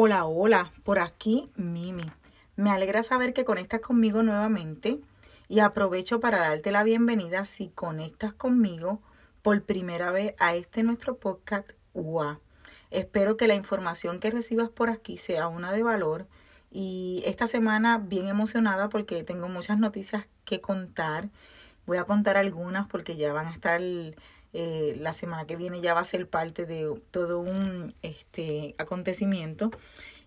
Hola, hola, por aquí Mimi. Me alegra saber que conectas conmigo nuevamente y aprovecho para darte la bienvenida si conectas conmigo por primera vez a este nuestro podcast UA. Espero que la información que recibas por aquí sea una de valor y esta semana bien emocionada porque tengo muchas noticias que contar. Voy a contar algunas porque ya van a estar eh, la semana que viene ya va a ser parte de todo un este, acontecimiento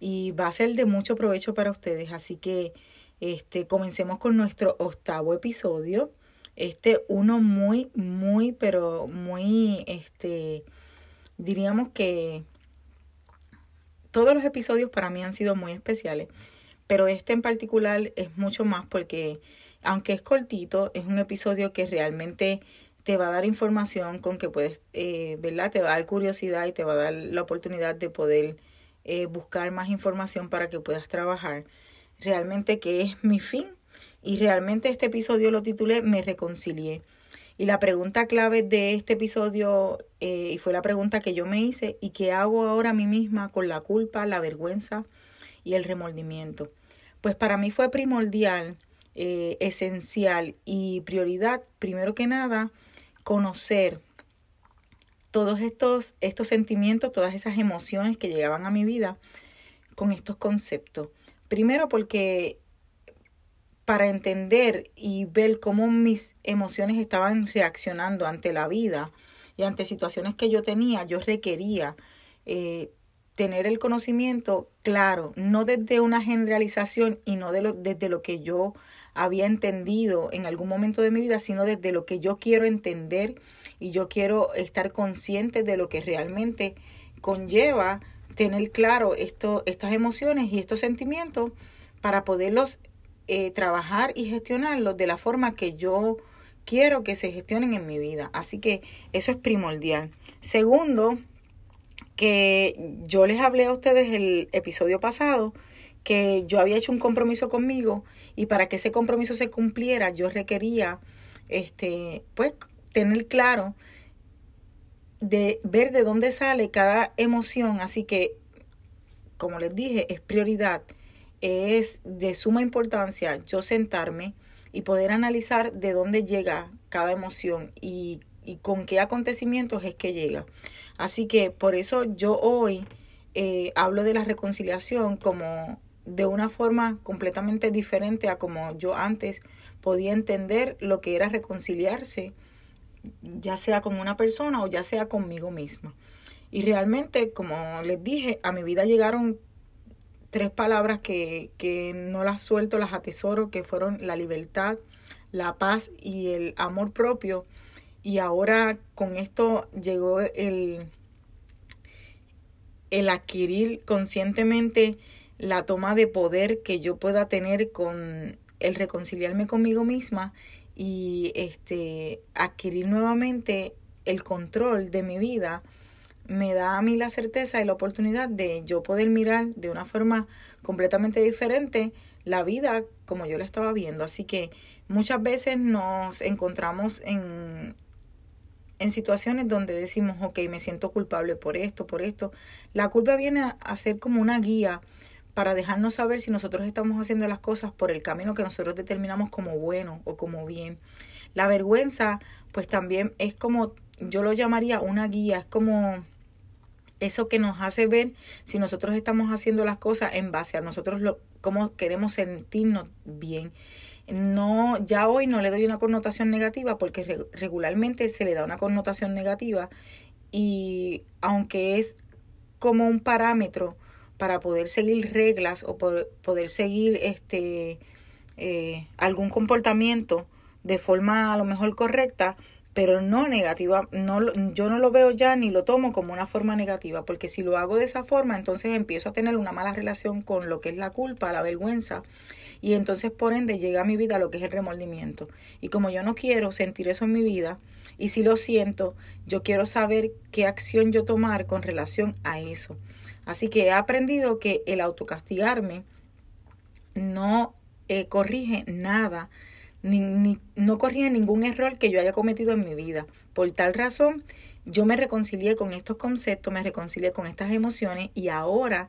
y va a ser de mucho provecho para ustedes. Así que este, comencemos con nuestro octavo episodio. Este uno muy, muy, pero muy, este, diríamos que todos los episodios para mí han sido muy especiales, pero este en particular es mucho más porque, aunque es cortito, es un episodio que realmente te va a dar información con que puedes, eh, ¿verdad? Te va a dar curiosidad y te va a dar la oportunidad de poder eh, buscar más información para que puedas trabajar. Realmente que es mi fin y realmente este episodio lo titulé Me reconcilié. Y la pregunta clave de este episodio, eh, y fue la pregunta que yo me hice, ¿y qué hago ahora a mí misma con la culpa, la vergüenza y el remordimiento? Pues para mí fue primordial, esencial y prioridad, primero que nada, conocer todos estos, estos sentimientos, todas esas emociones que llegaban a mi vida con estos conceptos. Primero porque para entender y ver cómo mis emociones estaban reaccionando ante la vida y ante situaciones que yo tenía, yo requería eh, tener el conocimiento claro, no desde una generalización y no de lo, desde lo que yo había entendido en algún momento de mi vida, sino desde lo que yo quiero entender y yo quiero estar consciente de lo que realmente conlleva tener claro esto, estas emociones y estos sentimientos para poderlos eh, trabajar y gestionarlos de la forma que yo quiero que se gestionen en mi vida. Así que eso es primordial. Segundo, que yo les hablé a ustedes el episodio pasado que yo había hecho un compromiso conmigo y para que ese compromiso se cumpliera yo requería este pues tener claro de ver de dónde sale cada emoción, así que como les dije, es prioridad, es de suma importancia yo sentarme y poder analizar de dónde llega cada emoción y, y con qué acontecimientos es que llega. Así que por eso yo hoy eh, hablo de la reconciliación como de una forma completamente diferente a como yo antes podía entender lo que era reconciliarse, ya sea con una persona o ya sea conmigo misma. Y realmente, como les dije, a mi vida llegaron tres palabras que, que no las suelto, las atesoro, que fueron la libertad, la paz y el amor propio. Y ahora con esto llegó el, el adquirir conscientemente la toma de poder que yo pueda tener con el reconciliarme conmigo misma y este adquirir nuevamente el control de mi vida me da a mí la certeza y la oportunidad de yo poder mirar de una forma completamente diferente la vida como yo la estaba viendo. Así que muchas veces nos encontramos en, en situaciones donde decimos, ok, me siento culpable por esto, por esto. La culpa viene a, ser como una guía para dejarnos saber si nosotros estamos haciendo las cosas por el camino que nosotros determinamos como bueno o como bien. La vergüenza, pues también es como, yo lo llamaría una guía, es como eso que nos hace ver si nosotros estamos haciendo las cosas en base a nosotros lo, cómo queremos sentirnos bien. No, ya hoy no le doy una connotación negativa porque regularmente se le da una connotación negativa y aunque es como un parámetro para poder seguir reglas o poder seguir este eh, algún comportamiento de forma a lo mejor correcta, pero no negativa, no, yo no lo veo ya ni lo tomo como una forma negativa, porque si lo hago de esa forma, entonces empiezo a tener una mala relación con lo que es la culpa, la vergüenza, y entonces por ende llega a mi vida lo que es el remordimiento. Y como yo no quiero sentir eso en mi vida, y si lo siento, yo quiero saber qué acción yo tomar con relación a eso. Así que he aprendido que el autocastigarme no eh, corrige nada ni, no corría ningún error que yo haya cometido en mi vida. Por tal razón, yo me reconcilié con estos conceptos, me reconcilié con estas emociones y ahora,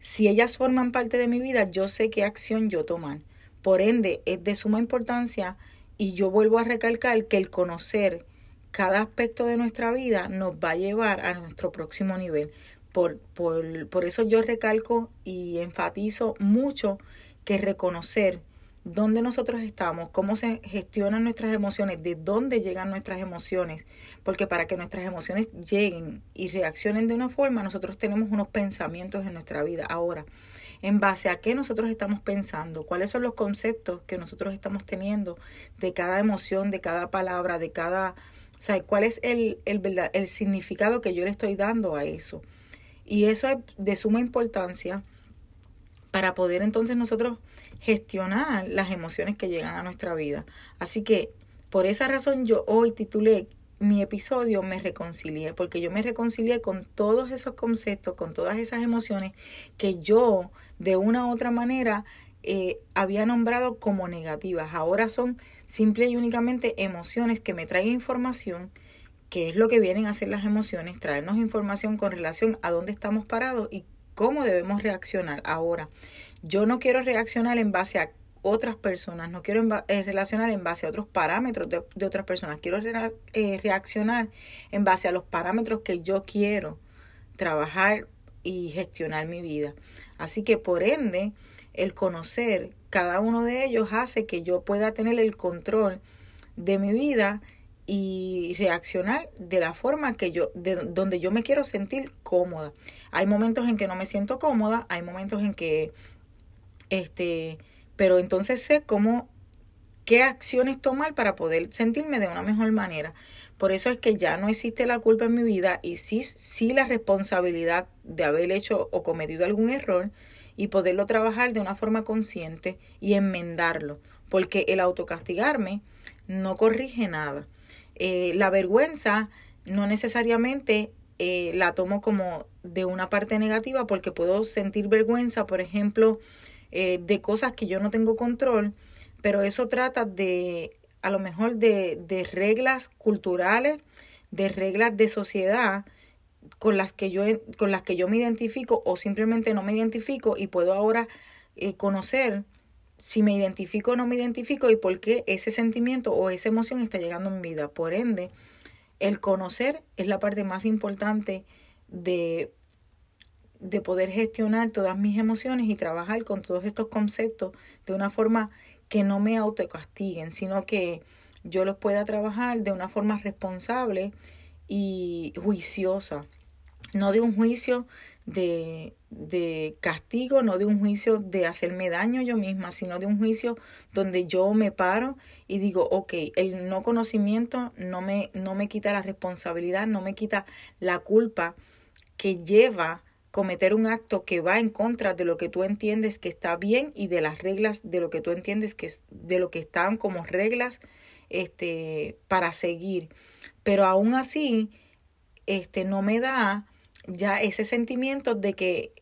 si ellas forman parte de mi vida, yo sé qué acción yo tomar. Por ende, es de suma importancia y yo vuelvo a recalcar que el conocer cada aspecto de nuestra vida nos va a llevar a nuestro próximo nivel. Por, por, por eso yo recalco y enfatizo mucho que reconocer dónde nosotros estamos, cómo se gestionan nuestras emociones, de dónde llegan nuestras emociones, porque para que nuestras emociones lleguen y reaccionen de una forma, nosotros tenemos unos pensamientos en nuestra vida. Ahora, en base a qué nosotros estamos pensando, cuáles son los conceptos que nosotros estamos teniendo de cada emoción, de cada palabra, de cada, o sea, cuál es el, el, el significado que yo le estoy dando a eso. Y eso es de suma importancia para poder entonces nosotros gestionar las emociones que llegan a nuestra vida. Así que por esa razón yo hoy titulé mi episodio Me reconcilié, porque yo me reconcilié con todos esos conceptos, con todas esas emociones que yo de una u otra manera eh, había nombrado como negativas. Ahora son simple y únicamente emociones que me traen información, que es lo que vienen a hacer las emociones, traernos información con relación a dónde estamos parados y cómo debemos reaccionar. Ahora, yo no quiero reaccionar en base a otras personas, no quiero eh, relacionar en base a otros parámetros de, otras personas, quiero eh, reaccionar en base a los parámetros que yo quiero trabajar y gestionar mi vida. Así que por ende, el conocer cada uno de ellos hace que yo pueda tener el control de mi vida y reaccionar de la forma que yo, de donde yo me quiero sentir cómoda. Hay momentos en que no me siento cómoda, hay momentos en que este, pero entonces sé cómo, qué acciones tomar para poder sentirme de una mejor manera. Por eso es que ya no existe la culpa en mi vida y sí, sí la responsabilidad de haber hecho o cometido algún error y poderlo trabajar de una forma consciente y enmendarlo. Porque el autocastigarme no corrige nada. Eh, la vergüenza no necesariamente eh, la tomo como de una parte negativa porque puedo sentir vergüenza, por ejemplo, eh, de cosas que yo no tengo control, pero eso trata de, a lo mejor, de, de reglas culturales, de reglas de sociedad con las que yo con las que yo me identifico o simplemente no me identifico y puedo ahora eh, conocer si me identifico o no me identifico y por qué ese sentimiento o esa emoción está llegando en mi vida. Por ende, el conocer es la parte más importante de de poder gestionar todas mis emociones y trabajar con todos estos conceptos de una forma que no me autocastiguen, sino que yo los pueda trabajar de una forma responsable y juiciosa. No de un juicio de, de castigo, no de un juicio de hacerme daño yo misma, sino de un juicio donde yo me paro y digo, ok, el no conocimiento no me, no me quita la responsabilidad, no me quita la culpa que lleva cometer un acto que va en contra de lo que tú entiendes que está bien y de las reglas de lo que tú entiendes que de lo que están como reglas este para seguir pero aún así este no me da ya ese sentimiento de que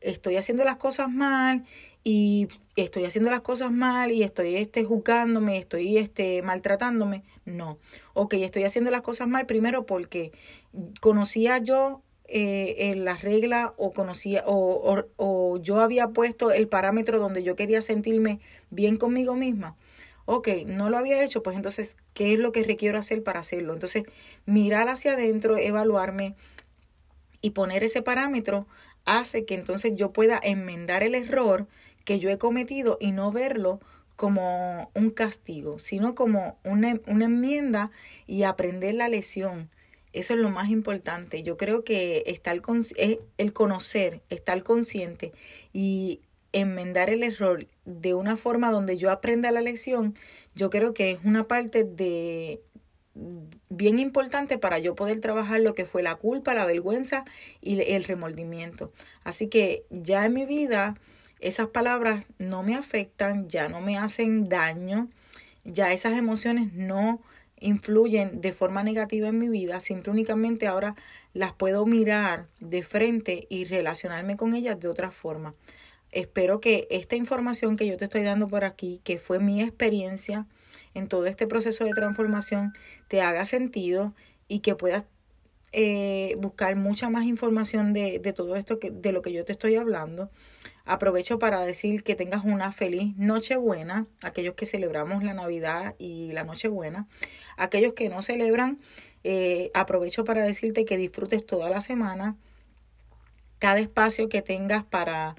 estoy haciendo las cosas mal y estoy haciendo las cosas mal y estoy este, juzgándome, estoy este, maltratándome. No. Ok, estoy haciendo las cosas mal primero porque conocía yo eh, en las reglas o conocía o, o, o yo había puesto el parámetro donde yo quería sentirme bien conmigo misma. Ok, no lo había hecho, pues entonces, ¿qué es lo que requiero hacer para hacerlo? Entonces, mirar hacia adentro, evaluarme, y poner ese parámetro hace que entonces yo pueda enmendar el error que yo he cometido y no verlo como un castigo, sino como una, una enmienda y aprender la lección. Eso es lo más importante. Yo creo que está el, el conocer, estar consciente y enmendar el error de una forma donde yo aprenda la lección, yo creo que es una parte de, bien importante para yo poder trabajar lo que fue la culpa, la vergüenza y el remordimiento. Así que ya en mi vida esas palabras no me afectan, ya no me hacen daño, ya esas emociones no influyen de forma negativa en mi vida, siempre únicamente ahora las puedo mirar de frente y relacionarme con ellas de otra forma. Espero que esta información que yo te estoy dando por aquí, que fue mi experiencia, en todo este proceso de transformación te haga sentido y que puedas eh, buscar mucha más información de, de todo esto que, de lo que yo te estoy hablando. Aprovecho para decir que tengas una feliz Nochebuena, aquellos que celebramos la Navidad y la Nochebuena. Aquellos que no celebran, eh, aprovecho para decirte que disfrutes toda la semana, cada espacio que tengas para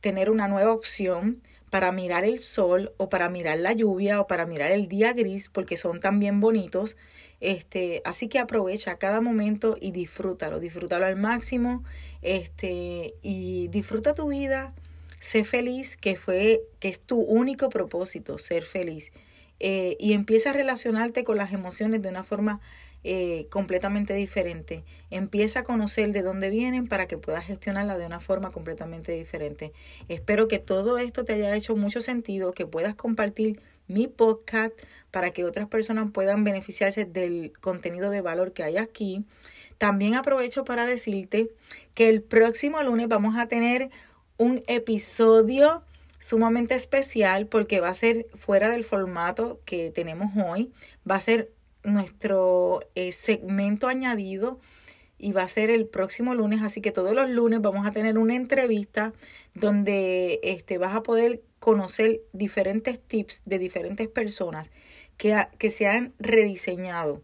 tener una nueva opción, para mirar el sol o para mirar la lluvia o para mirar el día gris porque son también bonitos. Este, así que aprovecha cada momento y disfrútalo, disfrútalo al máximo, este, y disfruta tu vida, sé feliz, que fue, que es tu único propósito, ser feliz. Eh, y empieza a relacionarte con las emociones de una forma eh, completamente diferente. Empieza a conocer de dónde vienen para que puedas gestionarla de una forma completamente diferente. Espero que todo esto te haya hecho mucho sentido, que puedas compartir mi podcast para que otras personas puedan beneficiarse del contenido de valor que hay aquí. También aprovecho para decirte que el próximo lunes vamos a tener un episodio sumamente especial porque va a ser fuera del formato que tenemos hoy. Va a ser nuestro eh, segmento añadido y va a ser el próximo lunes, así que todos los lunes vamos a tener una entrevista donde este, vas a poder conocer diferentes tips de diferentes personas que, que se han rediseñado.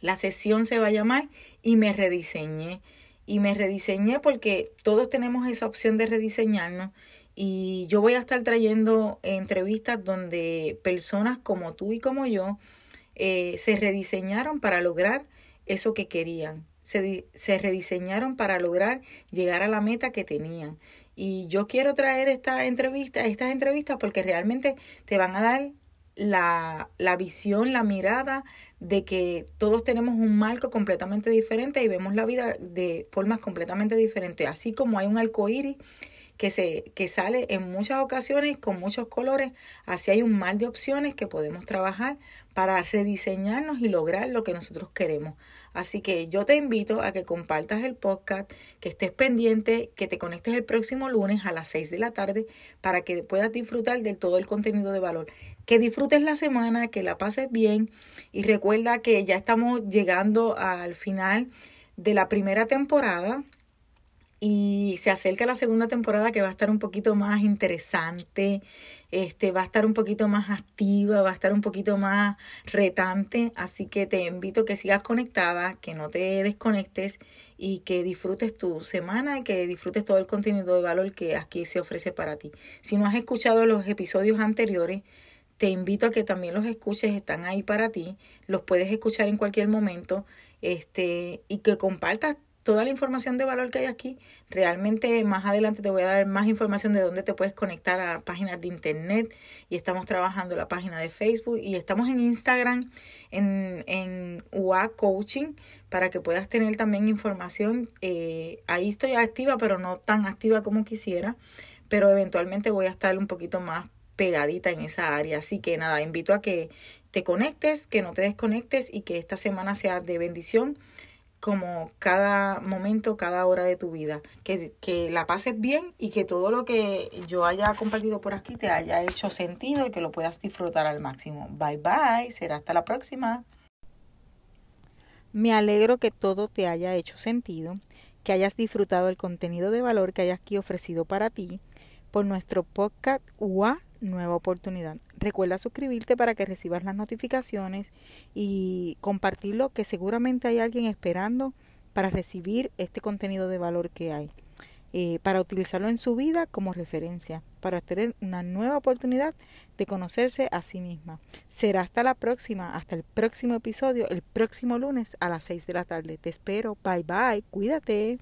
La sesión se va a llamar y me rediseñé. Y me rediseñé porque todos tenemos esa opción de rediseñarnos. Y yo voy a estar trayendo entrevistas donde personas como tú y como yo eh, se rediseñaron para lograr eso que querían. Se, se rediseñaron para lograr llegar a la meta que tenían. Y yo quiero traer esta entrevista, estas entrevistas porque realmente te van a dar la, la, visión, la mirada de que todos tenemos un marco completamente diferente y vemos la vida de formas completamente diferentes. Así como hay un arco iris que, se, que sale en muchas ocasiones con muchos colores, así hay un mar de opciones que podemos trabajar para rediseñarnos y lograr lo que nosotros queremos. Así que yo te invito a que compartas el podcast, que estés pendiente, que te conectes el próximo lunes a las 6 de la tarde para que puedas disfrutar de todo el contenido de valor. Que disfrutes la semana, que la pases bien y recuerda que ya estamos llegando al final de la primera temporada y se acerca la segunda temporada que va a estar un poquito más interesante, este, va a estar un poquito más activa, va a estar un poquito más retante, así que te invito a que sigas conectada, que no te desconectes y que disfrutes tu semana y que disfrutes todo el contenido de valor que aquí se ofrece para ti. Si no has escuchado los episodios anteriores, te invito a que también los escuches, están ahí para ti, los puedes escuchar en cualquier momento, este, y que compartas toda la información de valor que hay aquí. Realmente más adelante te voy a dar más información de dónde te puedes conectar a páginas de internet y estamos trabajando la página de Facebook y estamos en Instagram en, en UA Coaching para que puedas tener también información. Eh, ahí estoy activa, pero no tan activa como quisiera, pero eventualmente voy a estar un poquito más pegadita en esa área. Así que nada, invito a que te conectes, que no te desconectes y que esta semana sea de bendición como cada momento, cada hora de tu vida. Que, que, la pases bien y que todo lo que yo haya compartido por aquí te haya hecho sentido y que lo puedas disfrutar al máximo. Bye bye, será hasta la próxima. Me alegro que todo te haya hecho sentido, que hayas disfrutado el contenido de valor que hayas aquí ofrecido para ti por nuestro podcast UA Nueva Oportunidad. Recuerda suscribirte para que recibas las notificaciones y compartirlo que seguramente hay alguien esperando para recibir este contenido de valor que hay. Eh, para utilizarlo en su vida como referencia, para tener una nueva oportunidad de conocerse a sí misma. Será hasta la próxima, hasta el próximo episodio, el próximo lunes a las 6 de la tarde. Te espero. Bye bye. Cuídate.